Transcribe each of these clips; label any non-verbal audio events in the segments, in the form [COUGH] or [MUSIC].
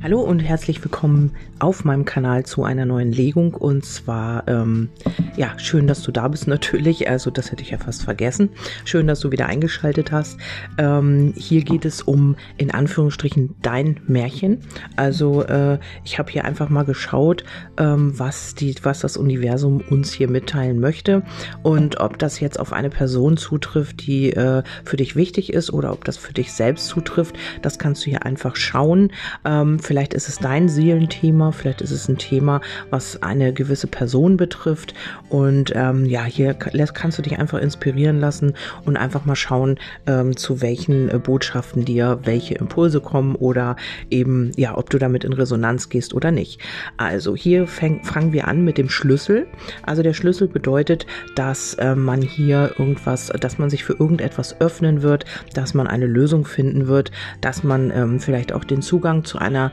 Hallo und herzlich willkommen auf meinem Kanal zu einer neuen Legung. Und zwar, ähm, ja, schön, dass du da bist natürlich. Also das hätte ich ja fast vergessen. Schön, dass du wieder eingeschaltet hast. Ähm, hier geht es um, in Anführungsstrichen, dein Märchen. Also äh, ich habe hier einfach mal geschaut, ähm, was, die, was das Universum uns hier mitteilen möchte. Und ob das jetzt auf eine Person zutrifft, die äh, für dich wichtig ist oder ob das für dich selbst zutrifft, das kannst du hier einfach schauen. Ähm, Vielleicht ist es dein Seelenthema, vielleicht ist es ein Thema, was eine gewisse Person betrifft. Und ähm, ja, hier kannst du dich einfach inspirieren lassen und einfach mal schauen, ähm, zu welchen äh, Botschaften dir welche Impulse kommen oder eben, ja, ob du damit in Resonanz gehst oder nicht. Also hier fäng, fangen wir an mit dem Schlüssel. Also der Schlüssel bedeutet, dass äh, man hier irgendwas, dass man sich für irgendetwas öffnen wird, dass man eine Lösung finden wird, dass man ähm, vielleicht auch den Zugang zu einer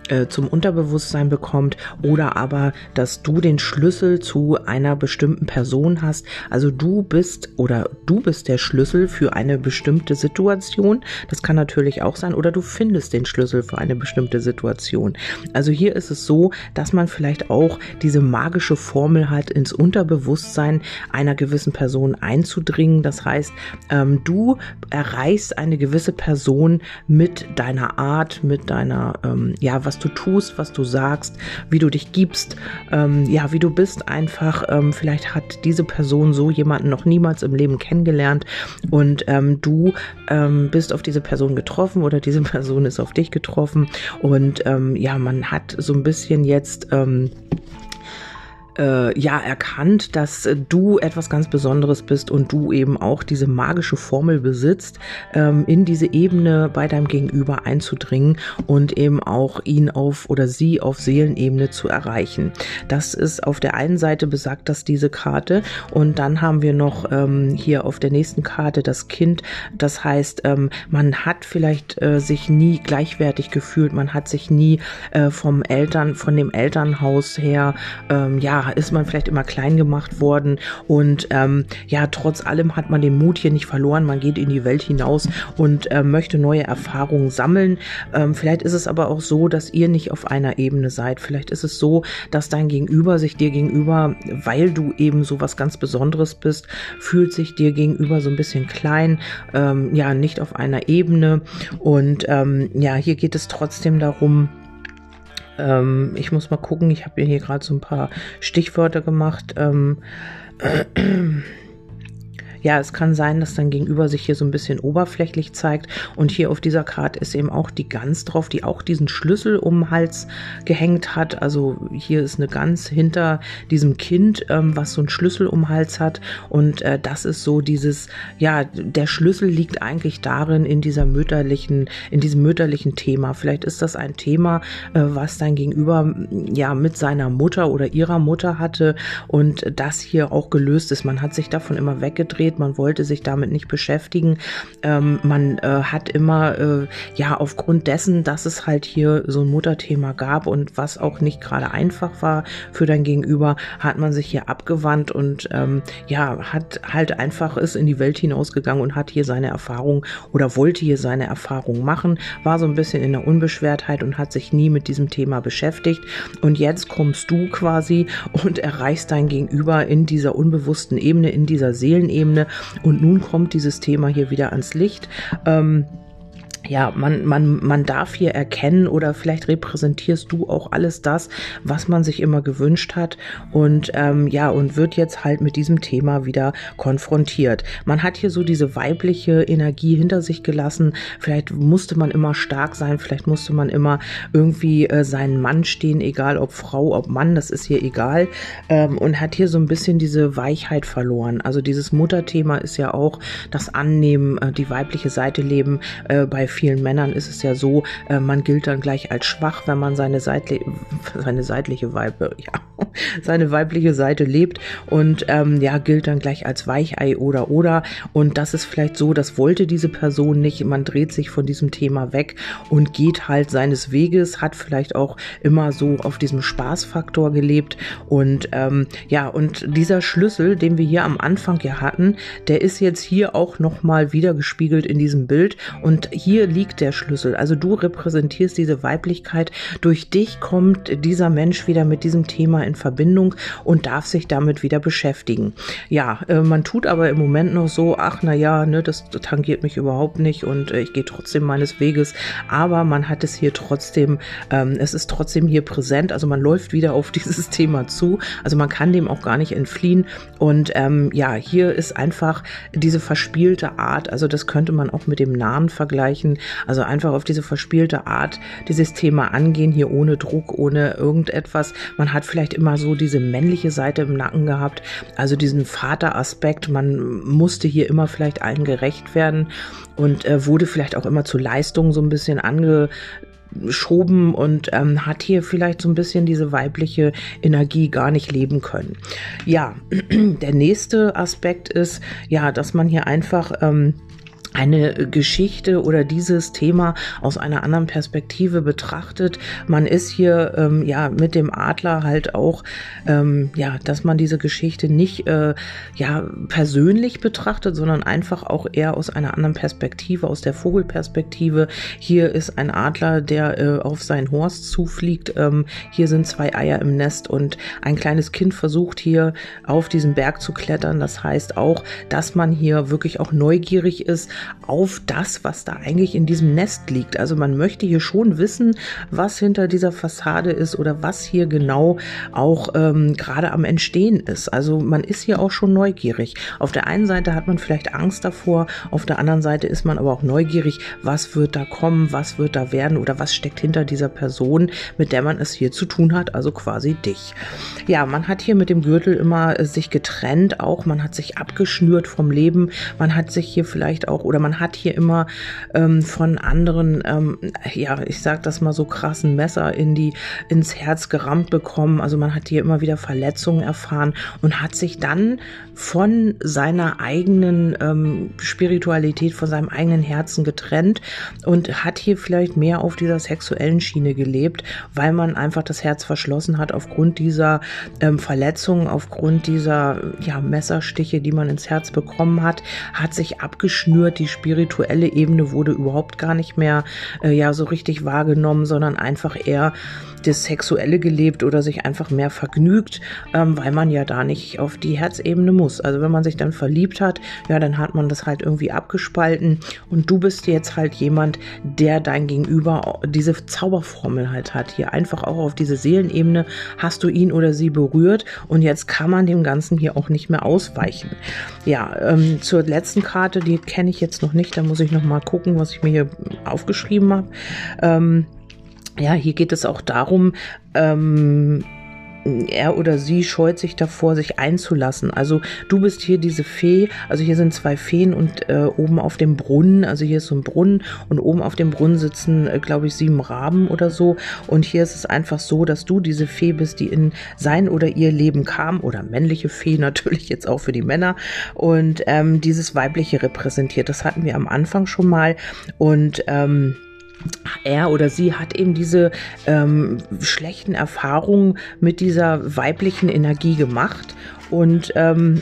äh, zum Unterbewusstsein bekommt oder aber, dass du den Schlüssel zu einer bestimmten Person hast. Also du bist oder du bist der Schlüssel für eine bestimmte Situation. Das kann natürlich auch sein oder du findest den Schlüssel für eine bestimmte Situation. Also hier ist es so, dass man vielleicht auch diese magische Formel hat, ins Unterbewusstsein einer gewissen Person einzudringen. Das heißt, ähm, du erreichst eine gewisse Person mit deiner Art, mit deiner, ähm, ja, was du tust, was du sagst, wie du dich gibst, ähm, ja, wie du bist einfach. Ähm, vielleicht hat diese Person so jemanden noch niemals im Leben kennengelernt. Und ähm, du ähm, bist auf diese Person getroffen oder diese [LAUGHS] Person ist auf dich getroffen. Und ähm, ja, man hat so ein bisschen jetzt ähm, äh, ja erkannt, dass äh, du etwas ganz Besonderes bist und du eben auch diese magische Formel besitzt, ähm, in diese Ebene bei deinem Gegenüber einzudringen und eben auch ihn auf oder sie auf Seelenebene zu erreichen. Das ist auf der einen Seite besagt das diese Karte und dann haben wir noch ähm, hier auf der nächsten Karte das Kind. Das heißt, ähm, man hat vielleicht äh, sich nie gleichwertig gefühlt, man hat sich nie äh, vom Eltern, von dem Elternhaus her, ähm, ja, ist man vielleicht immer klein gemacht worden und ähm, ja, trotz allem hat man den Mut hier nicht verloren. Man geht in die Welt hinaus und äh, möchte neue Erfahrungen sammeln. Ähm, vielleicht ist es aber auch so, dass ihr nicht auf einer Ebene seid. Vielleicht ist es so, dass dein Gegenüber sich dir gegenüber, weil du eben so was ganz Besonderes bist, fühlt sich dir gegenüber so ein bisschen klein, ähm, ja, nicht auf einer Ebene. Und ähm, ja, hier geht es trotzdem darum, ähm, ich muss mal gucken, ich habe mir hier gerade so ein paar Stichwörter gemacht. Ähm, äh, [CLEARS THROAT] ja, es kann sein, dass dein Gegenüber sich hier so ein bisschen oberflächlich zeigt. Und hier auf dieser Karte ist eben auch die Gans drauf, die auch diesen Schlüssel um den Hals gehängt hat. Also hier ist eine Gans hinter diesem Kind, ähm, was so einen Schlüssel um den Hals hat. Und äh, das ist so dieses, ja, der Schlüssel liegt eigentlich darin, in dieser mütterlichen, in diesem mütterlichen Thema. Vielleicht ist das ein Thema, äh, was dein Gegenüber ja mit seiner Mutter oder ihrer Mutter hatte und das hier auch gelöst ist. Man hat sich davon immer weggedreht geht. Man wollte sich damit nicht beschäftigen. Ähm, man äh, hat immer, äh, ja, aufgrund dessen, dass es halt hier so ein Mutterthema gab und was auch nicht gerade einfach war für dein Gegenüber, hat man sich hier abgewandt und ähm, ja, hat halt einfach ist in die Welt hinausgegangen und hat hier seine Erfahrung oder wollte hier seine Erfahrung machen, war so ein bisschen in der Unbeschwertheit und hat sich nie mit diesem Thema beschäftigt. Und jetzt kommst du quasi und erreichst dein Gegenüber in dieser unbewussten Ebene, in dieser Seelenebene Und nun kommt dieses Thema hier wieder ans Licht. Ähm, ja, man, man, man darf hier erkennen oder vielleicht repräsentierst du auch alles das, was man sich immer gewünscht hat und ähm, ja, und wird jetzt halt mit diesem Thema wieder konfrontiert. Man hat hier so diese weibliche Energie hinter sich gelassen. Vielleicht musste man immer stark sein, vielleicht musste man immer irgendwie äh, seinen Mann stehen, egal ob Frau, ob Mann, das ist hier egal. Ähm, und hat hier so ein bisschen diese Weichheit verloren. Also dieses Mutterthema ist ja auch das Annehmen, äh, die weibliche Seite leben äh, bei vielen Männern ist es ja so, äh, man gilt dann gleich als schwach, wenn man seine, seitli seine seitliche Weibe, ja, seine weibliche Seite lebt und ähm, ja, gilt dann gleich als Weichei oder oder. Und das ist vielleicht so, das wollte diese Person nicht. Man dreht sich von diesem Thema weg und geht halt seines Weges, hat vielleicht auch immer so auf diesem Spaßfaktor gelebt. Und ähm, ja, und dieser Schlüssel, den wir hier am Anfang ja hatten, der ist jetzt hier auch nochmal wieder gespiegelt in diesem Bild. Und hier liegt der Schlüssel. Also du repräsentierst diese Weiblichkeit. Durch dich kommt dieser Mensch wieder mit diesem Thema in Verbindung und darf sich damit wieder beschäftigen. Ja, äh, man tut aber im Moment noch so, ach na ja, ne, das tangiert mich überhaupt nicht und äh, ich gehe trotzdem meines Weges. Aber man hat es hier trotzdem, ähm, es ist trotzdem hier präsent. Also man läuft wieder auf [LAUGHS] dieses Thema zu. Also man kann dem auch gar nicht entfliehen. Und ähm, ja, hier ist einfach diese verspielte Art. Also das könnte man auch mit dem Nahen vergleichen. Also einfach auf diese verspielte Art dieses Thema angehen, hier ohne Druck, ohne irgendetwas. Man hat vielleicht immer so diese männliche Seite im Nacken gehabt, also diesen Vateraspekt. Man musste hier immer vielleicht allen gerecht werden und äh, wurde vielleicht auch immer zu Leistungen so ein bisschen angeschoben und ähm, hat hier vielleicht so ein bisschen diese weibliche Energie gar nicht leben können. Ja, [CLEARS THROAT] der nächste Aspekt ist ja, dass man hier einfach ähm, eine Geschichte oder dieses Thema aus einer anderen Perspektive betrachtet. Man ist hier ähm, ja mit dem Adler halt auch ähm, ja, dass man diese Geschichte nicht äh, ja persönlich betrachtet, sondern einfach auch eher aus einer anderen Perspektive, aus der Vogelperspektive. Hier ist ein Adler, der äh, auf seinen Horst zufliegt. Ähm, hier sind zwei Eier im Nest und ein kleines Kind versucht hier auf diesen Berg zu klettern. Das heißt auch, dass man hier wirklich auch neugierig ist auf das, was da eigentlich in diesem Nest liegt. Also man möchte hier schon wissen, was hinter dieser Fassade ist oder was hier genau auch ähm, gerade am Entstehen ist. Also man ist hier auch schon neugierig. Auf der einen Seite hat man vielleicht Angst davor, auf der anderen Seite ist man aber auch neugierig, was wird da kommen, was wird da werden oder was steckt hinter dieser Person, mit der man es hier zu tun hat, also quasi dich. Ja, man hat hier mit dem Gürtel immer äh, sich getrennt, auch man hat sich abgeschnürt vom Leben, man hat sich hier vielleicht auch oder man hat hier immer ähm, von anderen, ähm, ja, ich sag das mal so krassen Messer in die, ins Herz gerammt bekommen. Also man hat hier immer wieder Verletzungen erfahren und hat sich dann von seiner eigenen ähm, Spiritualität, von seinem eigenen Herzen getrennt und hat hier vielleicht mehr auf dieser sexuellen Schiene gelebt, weil man einfach das Herz verschlossen hat aufgrund dieser ähm, Verletzungen, aufgrund dieser ja, Messerstiche, die man ins Herz bekommen hat, hat sich abgeschnürt. Die spirituelle Ebene wurde überhaupt gar nicht mehr äh, ja so richtig wahrgenommen, sondern einfach eher das Sexuelle gelebt oder sich einfach mehr vergnügt, ähm, weil man ja da nicht auf die Herzebene muss. Also wenn man sich dann verliebt hat, ja, dann hat man das halt irgendwie abgespalten und du bist jetzt halt jemand, der dein Gegenüber diese Zauberformel halt hat. Hier einfach auch auf diese Seelenebene hast du ihn oder sie berührt und jetzt kann man dem Ganzen hier auch nicht mehr ausweichen. Ja, ähm, zur letzten Karte, die kenne ich jetzt noch nicht, da muss ich noch mal gucken, was ich mir hier aufgeschrieben habe. Ähm, ja, hier geht es auch darum, ähm, er oder sie scheut sich davor, sich einzulassen. Also du bist hier diese Fee, also hier sind zwei Feen und äh, oben auf dem Brunnen, also hier ist so ein Brunnen und oben auf dem Brunnen sitzen, äh, glaube ich, sieben Raben oder so. Und hier ist es einfach so, dass du diese Fee bist, die in sein oder ihr Leben kam, oder männliche Fee [LAUGHS] natürlich jetzt auch für die Männer und ähm, dieses weibliche repräsentiert. Das hatten wir am Anfang schon mal und ähm, er oder sie hat eben diese ähm, schlechten Erfahrungen mit dieser weiblichen Energie gemacht. Und ähm,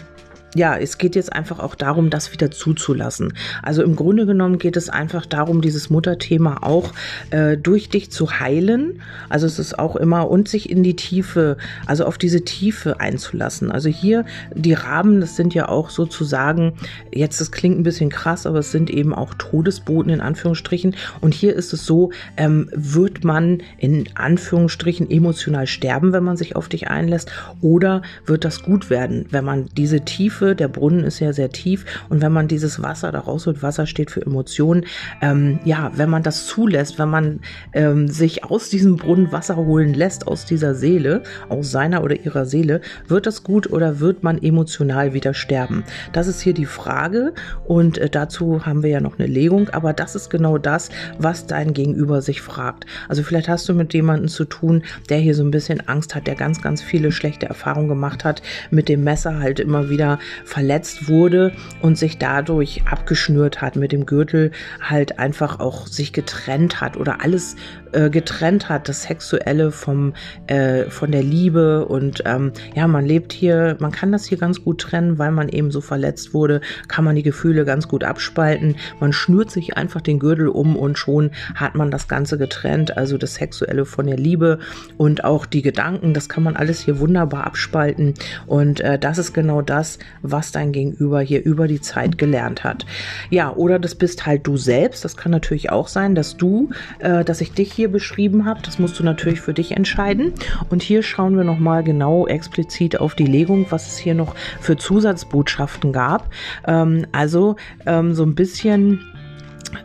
ja, es geht jetzt einfach auch darum, das wieder zuzulassen. Also im Grunde genommen geht es einfach darum, dieses Mutterthema auch äh, durch dich zu heilen. Also es ist auch immer und sich in die Tiefe, also auf diese Tiefe einzulassen. Also hier die Raben, das sind ja auch sozusagen, jetzt das klingt ein bisschen krass, aber es sind eben auch Todesboten in Anführungsstrichen. Und hier ist es so, ähm, wird man in Anführungsstrichen emotional sterben, wenn man sich auf dich einlässt, oder wird das gut werden, wenn man diese Tiefe Tiefe. Der Brunnen ist ja sehr tief und wenn man dieses Wasser da rausholt, Wasser steht für Emotionen, ähm, ja, wenn man das zulässt, wenn man ähm, sich aus diesem Brunnen Wasser holen lässt, aus dieser Seele, aus seiner oder ihrer Seele, wird das gut oder wird man emotional wieder sterben? Das ist hier die Frage und äh, dazu haben wir ja noch eine Legung, aber das ist genau das, was dein Gegenüber sich fragt. Also vielleicht hast du mit jemandem zu tun, der hier so ein bisschen Angst hat, der ganz, ganz viele schlechte Erfahrungen gemacht hat, mit dem Messer halt immer wieder verletzt wurde und sich dadurch abgeschnürt hat, mit dem Gürtel halt einfach auch sich getrennt hat oder alles äh, getrennt hat, das Sexuelle vom, äh, von der Liebe und ähm, ja, man lebt hier, man kann das hier ganz gut trennen, weil man eben so verletzt wurde, kann man die Gefühle ganz gut abspalten. Man schnürt sich einfach den Gürtel um und schon hat man das Ganze getrennt, also das Sexuelle von der Liebe und auch die Gedanken, das kann man alles hier wunderbar abspalten und äh, das ist genau das, was dein Gegenüber hier über die Zeit gelernt hat. Ja, oder das bist halt du selbst, das kann natürlich auch sein, dass du, äh, dass ich dich hier beschrieben habe, das musst du natürlich für dich entscheiden und hier schauen wir nochmal genau explizit auf die Legung, was es hier noch für Zusatzbotschaften gab. Ähm, also ähm, so ein bisschen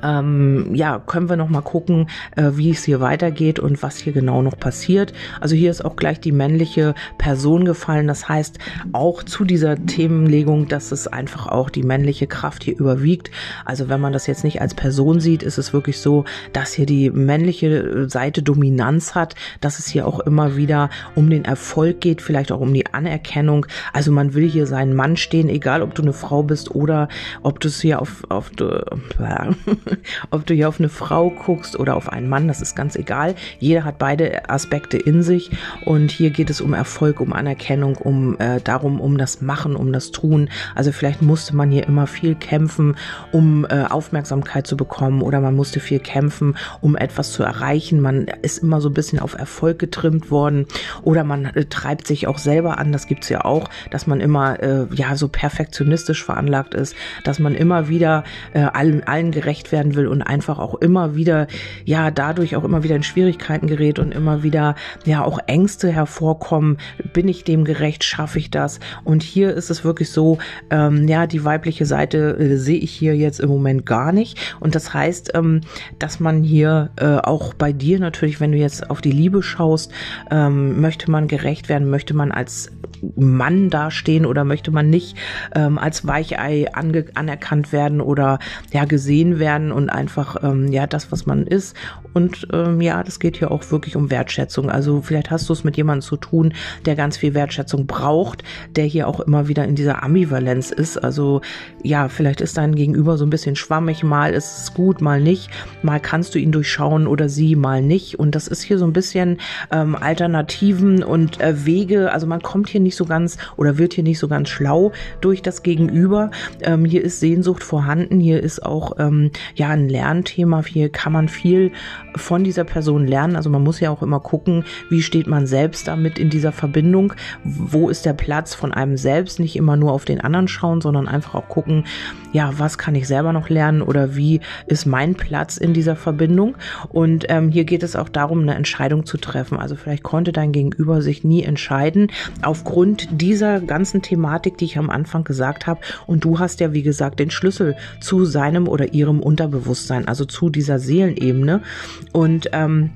ähm, ja, können wir noch mal gucken, äh, wie es hier weitergeht und was hier genau noch passiert. Also hier ist auch gleich die männliche Person gefallen. Das heißt auch zu dieser Themenlegung, dass es einfach auch die männliche Kraft hier überwiegt. Also wenn man das jetzt nicht als Person sieht, ist es wirklich so, dass hier die männliche Seite Dominanz hat, dass es hier auch immer wieder um den Erfolg geht, vielleicht auch um die Anerkennung. Also man will hier seinen Mann stehen, egal ob du eine Frau bist oder ob du es hier auf, auf äh, [LAUGHS] [LAUGHS] ob du hier auf eine Frau guckst oder auf einen Mann, das ist ganz egal. Jeder hat beide Aspekte in sich und hier geht es um Erfolg, um Anerkennung, um äh, darum, um das Machen, um das Tun. Also vielleicht musste man hier immer viel kämpfen, um äh, Aufmerksamkeit zu bekommen oder man musste viel kämpfen, um etwas zu erreichen. Man ist immer so ein bisschen auf Erfolg getrimmt worden oder man äh, treibt sich auch selber an. Das gibt's ja auch, dass man immer äh, ja so perfektionistisch veranlagt ist, dass man immer wieder äh, allen, allen gerecht gerecht werden will und einfach auch immer wieder, ja, dadurch auch immer wieder in Schwierigkeiten gerät und immer wieder, ja, auch Ängste hervorkommen. Bin ich dem gerecht? Schaffe ich das? Und hier ist es wirklich so, ähm, ja, die weibliche Seite äh, sehe ich hier jetzt im Moment gar nicht. Und das heißt, ähm, dass man hier äh, auch bei dir natürlich, wenn du jetzt auf die Liebe schaust, ähm, möchte man gerecht werden, möchte man als Mann dastehen oder möchte man nicht ähm, als Weichei anerkannt werden oder ja gesehen werden und einfach ähm, ja das, was man ist. Und ähm, ja, das geht hier auch wirklich um Wertschätzung. Also vielleicht hast du es mit jemandem zu tun, der ganz viel Wertschätzung braucht, der hier auch immer wieder in dieser Ambivalenz ist. Also ja, vielleicht ist dein Gegenüber so ein bisschen schwammig. Mal ist es gut, mal nicht. Mal kannst du ihn durchschauen oder sie, mal nicht. Und das ist hier so ein bisschen ähm, Alternativen und äh, Wege. Also man kommt hier nicht so ganz oder wird hier nicht so ganz schlau durch das Gegenüber. Ähm, hier ist Sehnsucht vorhanden, hier ist auch ähm, ja ein Lernthema, hier kann man viel von dieser Person lernen. Also man muss ja auch immer gucken, wie steht man selbst damit in dieser Verbindung, wo ist der Platz von einem selbst, nicht immer nur auf den anderen schauen, sondern einfach auch gucken, ja, was kann ich selber noch lernen oder wie ist mein Platz in dieser Verbindung. Und ähm, hier geht es auch darum, eine Entscheidung zu treffen. Also vielleicht konnte dein Gegenüber sich nie entscheiden aufgrund dieser ganzen Thematik, die ich am Anfang gesagt habe. Und du hast ja, wie gesagt, den Schlüssel zu seinem oder ihrem Unterbewusstsein, also zu dieser Seelenebene. Und ähm,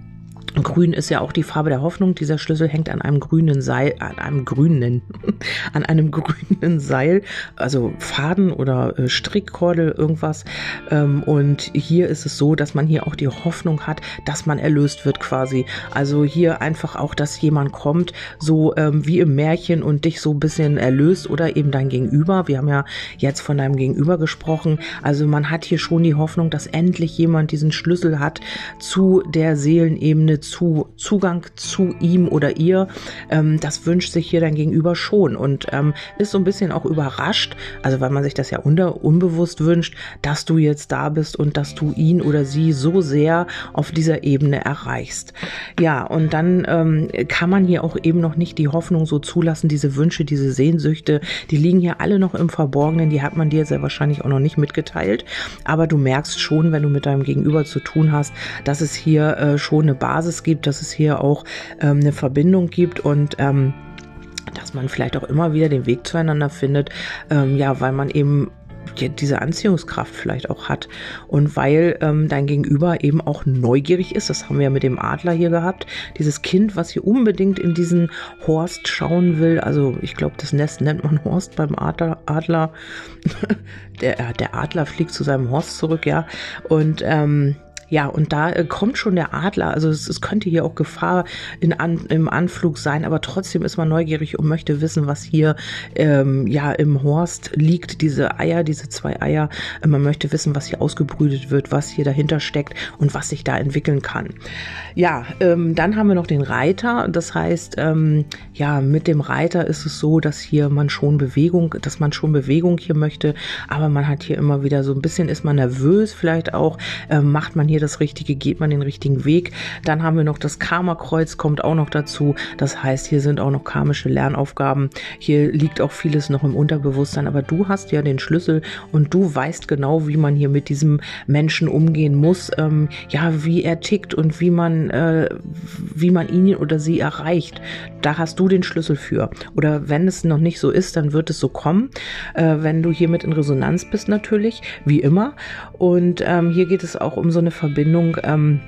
Grün ist ja auch die Farbe der Hoffnung. Dieser Schlüssel hängt an einem grünen Seil, an einem grünen, [LAUGHS] an einem grünen Seil, also Faden oder äh, Strickkordel, irgendwas. Ähm, und hier ist es so, dass man hier auch die Hoffnung hat, dass man erlöst wird quasi. Also hier einfach auch, dass jemand kommt, so ähm, wie im Märchen und dich so ein bisschen erlöst oder eben dein Gegenüber. Wir haben ja jetzt von deinem Gegenüber gesprochen. Also man hat hier schon die Hoffnung, dass endlich jemand diesen Schlüssel hat zu der Seelenebene, zu Zugang zu ihm oder ihr. Ähm, das wünscht sich hier dein Gegenüber schon und ähm, ist so ein bisschen auch überrascht, also weil man sich das ja unter, unbewusst wünscht, dass du jetzt da bist und dass du ihn oder sie so sehr auf dieser Ebene erreichst. Ja, und dann ähm, kann man hier auch eben noch nicht die Hoffnung so zulassen, diese Wünsche, diese Sehnsüchte, die liegen hier alle noch im Verborgenen, die hat man dir sehr wahrscheinlich auch noch nicht mitgeteilt, aber du merkst schon, wenn du mit deinem Gegenüber zu tun hast, dass es hier äh, schon eine Basis gibt, dass es hier auch ähm, eine Verbindung gibt und ähm, dass man vielleicht auch immer wieder den Weg zueinander findet, ähm, ja, weil man eben diese Anziehungskraft vielleicht auch hat und weil ähm, dein Gegenüber eben auch neugierig ist. Das haben wir ja mit dem Adler hier gehabt. Dieses Kind, was hier unbedingt in diesen Horst schauen will. Also ich glaube, das Nest nennt man [LAUGHS] Horst beim Adler. Adler. [LAUGHS] der, der Adler fliegt zu seinem Horst zurück, ja. Und ähm, ja, und da äh, kommt schon der Adler. Also es, es könnte hier auch Gefahr in an, im Anflug sein, aber trotzdem ist man neugierig und möchte wissen, was hier ähm, ja im Horst liegt. Diese Eier, diese zwei Eier. Äh, man möchte wissen, was hier ausgebrütet wird, was hier dahinter steckt und was sich da entwickeln kann. Ja, ähm, dann haben wir noch den Reiter. Das heißt, ähm, ja, mit dem Reiter ist es so, dass hier man schon Bewegung, dass man schon Bewegung hier möchte, aber man hat hier immer wieder so ein bisschen ist man nervös, vielleicht auch äh, macht man hier hier das Richtige, geht man den richtigen Weg. Dann haben wir noch das Karma-Kreuz, kommt auch noch dazu. Das heißt, hier sind auch noch karmische Lernaufgaben. Hier liegt auch vieles noch im Unterbewusstsein, aber du hast ja den Schlüssel und du weißt genau, wie man hier mit diesem Menschen umgehen muss, ähm, ja, wie er tickt und wie man, äh, wie man ihn oder sie erreicht. Da hast du den Schlüssel für. Oder wenn es noch nicht so ist, dann wird es so kommen, äh, wenn du hiermit in Resonanz bist natürlich, wie immer. Und ähm, hier geht es auch um so eine Verbindung Verbindung ähm,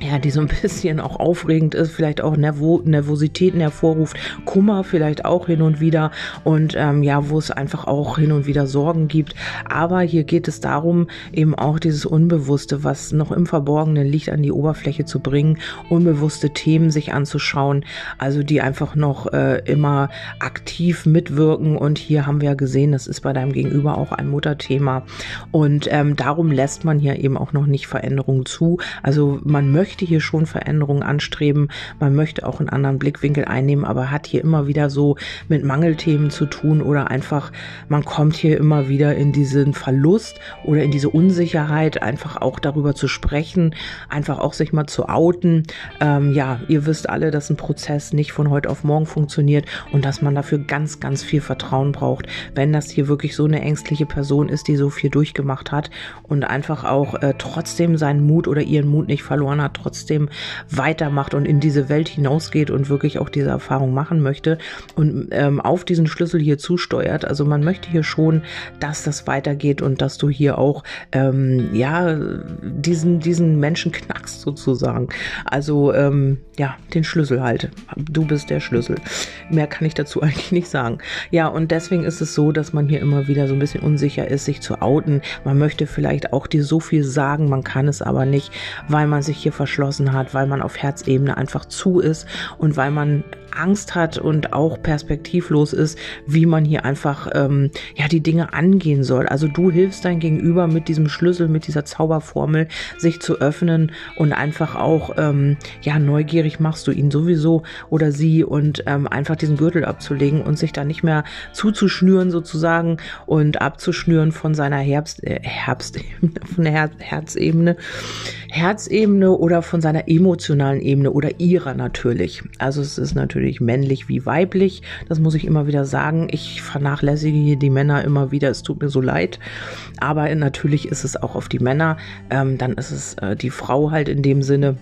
ja, die so ein bisschen auch aufregend ist, vielleicht auch Nervo Nervositäten hervorruft, Kummer vielleicht auch hin und wieder und ähm, ja, wo es einfach auch hin und wieder Sorgen gibt. Aber hier geht es darum, eben auch dieses Unbewusste, was noch im Verborgenen liegt, an die Oberfläche zu bringen, unbewusste Themen sich anzuschauen, also die einfach noch äh, immer aktiv mitwirken. Und hier haben wir ja gesehen, das ist bei deinem Gegenüber auch ein Mutterthema. Und ähm, darum lässt man hier eben auch noch nicht Veränderungen zu. Also man möchte möchte hier schon Veränderungen anstreben, man möchte auch einen anderen Blickwinkel einnehmen, aber hat hier immer wieder so mit Mangelthemen zu tun oder einfach, man kommt hier immer wieder in diesen Verlust oder in diese Unsicherheit, einfach auch darüber zu sprechen, einfach auch sich mal zu outen. Ähm, ja, ihr wisst alle, dass ein Prozess nicht von heute auf morgen funktioniert und dass man dafür ganz, ganz viel Vertrauen braucht, wenn das hier wirklich so eine ängstliche Person ist, die so viel durchgemacht hat und einfach auch äh, trotzdem seinen Mut oder ihren Mut nicht verloren hat, trotzdem weitermacht und in diese Welt hinausgeht und wirklich auch diese Erfahrung machen möchte und ähm, auf diesen Schlüssel hier zusteuert. Also man möchte hier schon, dass das weitergeht und dass du hier auch ähm, ja diesen diesen Menschen knackst sozusagen. Also ähm, ja den Schlüssel halt. Du bist der Schlüssel. Mehr kann ich dazu [LAUGHS] eigentlich nicht sagen. Ja und deswegen ist es so, dass man hier immer wieder so ein bisschen unsicher ist, sich zu outen. Man möchte vielleicht auch dir so viel sagen, man kann es aber nicht, weil man sich hier verschlossen hat, weil man auf Herzebene einfach zu ist und weil man Angst hat und auch perspektivlos ist, wie man hier einfach ähm, ja die Dinge angehen soll. Also du hilfst dein Gegenüber mit diesem Schlüssel, mit dieser Zauberformel, sich zu öffnen und einfach auch ähm, ja neugierig machst du ihn sowieso oder sie und ähm, einfach diesen Gürtel abzulegen und sich da nicht mehr zuzuschnüren sozusagen und abzuschnüren von seiner Herbst äh, Herbstebene, [LAUGHS] von der Her Herzebene, Herzebene oder von seiner emotionalen Ebene oder ihrer natürlich. Also es ist natürlich natürlich männlich wie weiblich. Das muss ich immer wieder sagen. Ich vernachlässige hier die Männer immer wieder. Es tut mir so leid. Aber natürlich ist es auch auf die Männer. Ähm, dann ist es äh, die Frau halt in dem Sinne.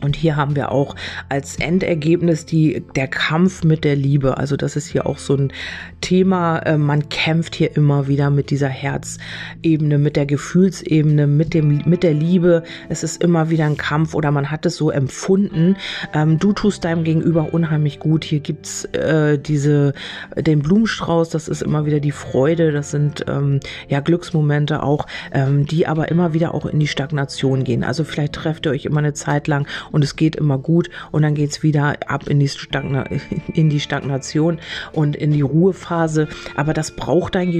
Und hier haben wir auch als Endergebnis die, der Kampf mit der Liebe. Also das ist hier auch so ein Thema. Äh, man kämpft hier immer wieder mit dieser Herzebene, mit der Gefühlsebene, mit dem, mit der Liebe. Es ist immer wieder ein Kampf oder man hat es so empfunden. Ähm, du tust deinem Gegenüber unheimlich gut. Hier gibt's äh, diese, den Blumenstrauß. Das ist immer wieder die Freude. Das sind ähm, ja Glücksmomente auch, ähm, die aber immer wieder auch in die Stagnation gehen. Also vielleicht trefft ihr euch immer eine Zeit lang und es geht immer gut und dann geht es wieder ab in die, Stagna in die Stagnation und in die Ruhephase. Aber das braucht dein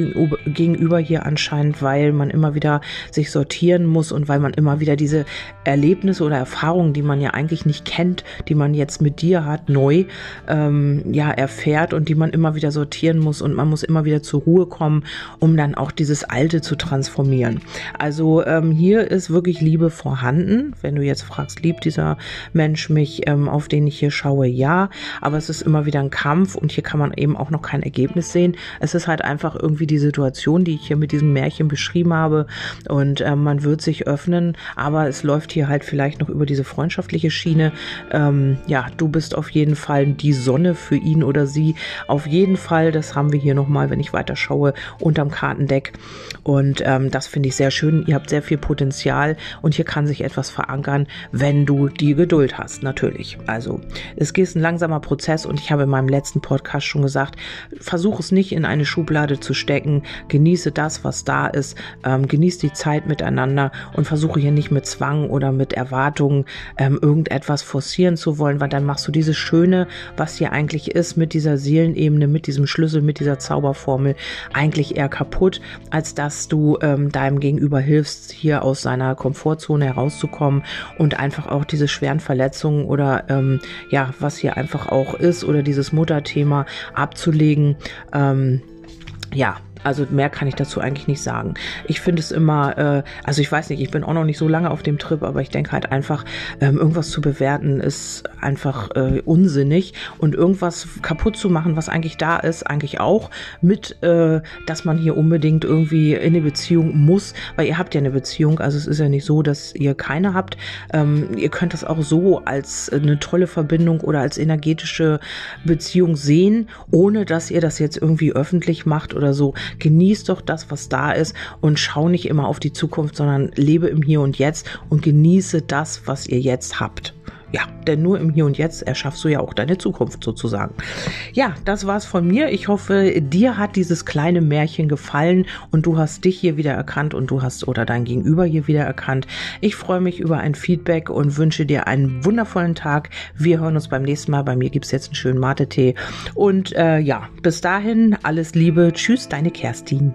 Gegenüber hier anscheinend, weil man immer wieder sich sortieren muss und weil man immer wieder diese Erlebnisse oder Erfahrungen, die man ja eigentlich nicht kennt, die man jetzt mit dir hat, neu ähm, ja erfährt und die man immer wieder sortieren muss und man muss immer wieder zur Ruhe kommen, um dann auch dieses Alte zu transformieren. Also ähm, hier ist wirklich Liebe vorhanden. Wenn du jetzt fragst, liebt dieser Mensch mich, ähm, auf den ich hier schaue, ja, aber es ist immer wieder ein Kampf und hier kann man eben auch noch kein Ergebnis sehen. Es ist halt einfach irgendwie die Situation, die ich hier mit diesem Märchen beschrieben habe und ähm, man wird sich öffnen, aber es läuft hier halt vielleicht noch über diese freundschaftliche Schiene. Ähm, ja, du bist auf jeden Fall die Sonne für ihn oder sie. Auf jeden Fall, das haben wir hier nochmal, wenn ich weiter schaue, unterm Kartendeck. Und ähm, das finde ich sehr schön. Ihr habt sehr viel Potenzial und hier kann sich etwas verankern, wenn du die Geduld hast, natürlich. Also es ist ein langsamer Prozess und ich habe in meinem letzten Podcast schon gesagt, versuch es nicht in eine Schublade zu stecken, genieße das, was da ist, ähm, genieße die Zeit miteinander und versuche hier nicht mit Zwang oder mit Erwartungen ähm, irgendetwas forcieren zu wollen, weil dann machst du dieses Schöne, was hier eigentlich ist, mit dieser Seelenebene, mit diesem Schlüssel, mit dieser Zauberformel, eigentlich eher kaputt, als dass du ähm, deinem Gegenüber hilfst, hier aus seiner Komfortzone herauszukommen und einfach auch diese schweren Verletzungen oder ähm, ja, was hier einfach auch ist oder dieses Mutterthema abzulegen. Ähm, ja, also mehr kann ich dazu eigentlich nicht sagen. Ich finde es immer, äh, also ich weiß nicht, ich bin auch noch nicht so lange auf dem Trip, aber ich denke halt einfach, ähm, irgendwas zu bewerten ist einfach äh, unsinnig und irgendwas kaputt zu machen, was eigentlich da ist, eigentlich auch mit, äh, dass man hier unbedingt irgendwie in eine Beziehung muss, weil ihr habt ja eine Beziehung, also es ist ja nicht so, dass ihr keine habt. Ähm, ihr könnt das auch so als eine tolle Verbindung oder als energetische Beziehung sehen, ohne dass ihr das jetzt irgendwie öffentlich macht oder so. Genieß doch das, was da ist und schau nicht immer auf die Zukunft, sondern lebe im Hier und Jetzt und genieße das, was ihr jetzt habt. Ja, denn nur im Hier und Jetzt erschaffst du ja auch deine Zukunft sozusagen. Ja, das war's von mir. Ich hoffe, dir hat dieses kleine Märchen gefallen und du hast dich hier wieder erkannt und du hast oder dein Gegenüber hier wieder erkannt. Ich freue mich über ein Feedback und wünsche dir einen wundervollen Tag. Wir hören uns beim nächsten Mal. Bei mir gibt's jetzt einen schönen Mate-Tee. Und äh, ja, bis dahin alles Liebe. Tschüss, deine Kerstin.